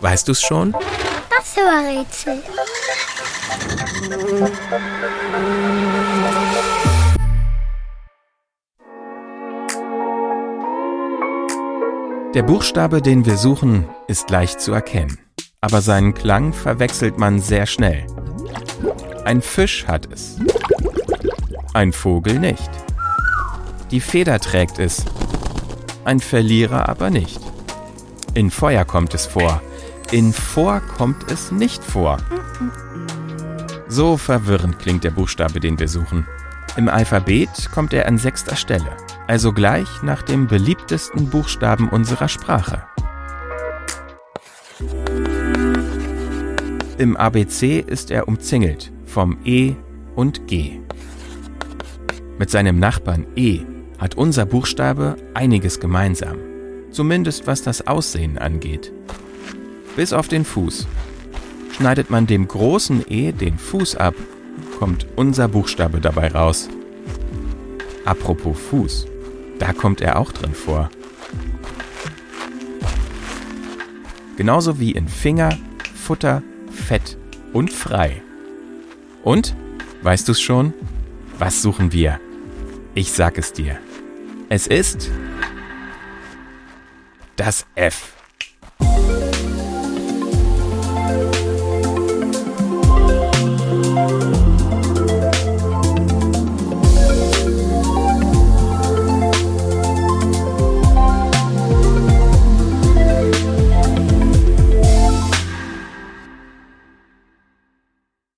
Weißt du's schon? Das war Rätsel. Der Buchstabe, den wir suchen, ist leicht zu erkennen. Aber seinen Klang verwechselt man sehr schnell. Ein Fisch hat es. Ein Vogel nicht. Die Feder trägt es. Ein Verlierer aber nicht. In Feuer kommt es vor. In Vor kommt es nicht vor. So verwirrend klingt der Buchstabe, den wir suchen. Im Alphabet kommt er an sechster Stelle, also gleich nach dem beliebtesten Buchstaben unserer Sprache. Im ABC ist er umzingelt vom E und G. Mit seinem Nachbarn E hat unser Buchstabe einiges gemeinsam, zumindest was das Aussehen angeht. Bis auf den Fuß. Schneidet man dem großen E den Fuß ab, kommt unser Buchstabe dabei raus. Apropos Fuß, da kommt er auch drin vor. Genauso wie in Finger, Futter, Fett und Frei. Und, weißt du's schon? Was suchen wir? Ich sag es dir. Es ist das F.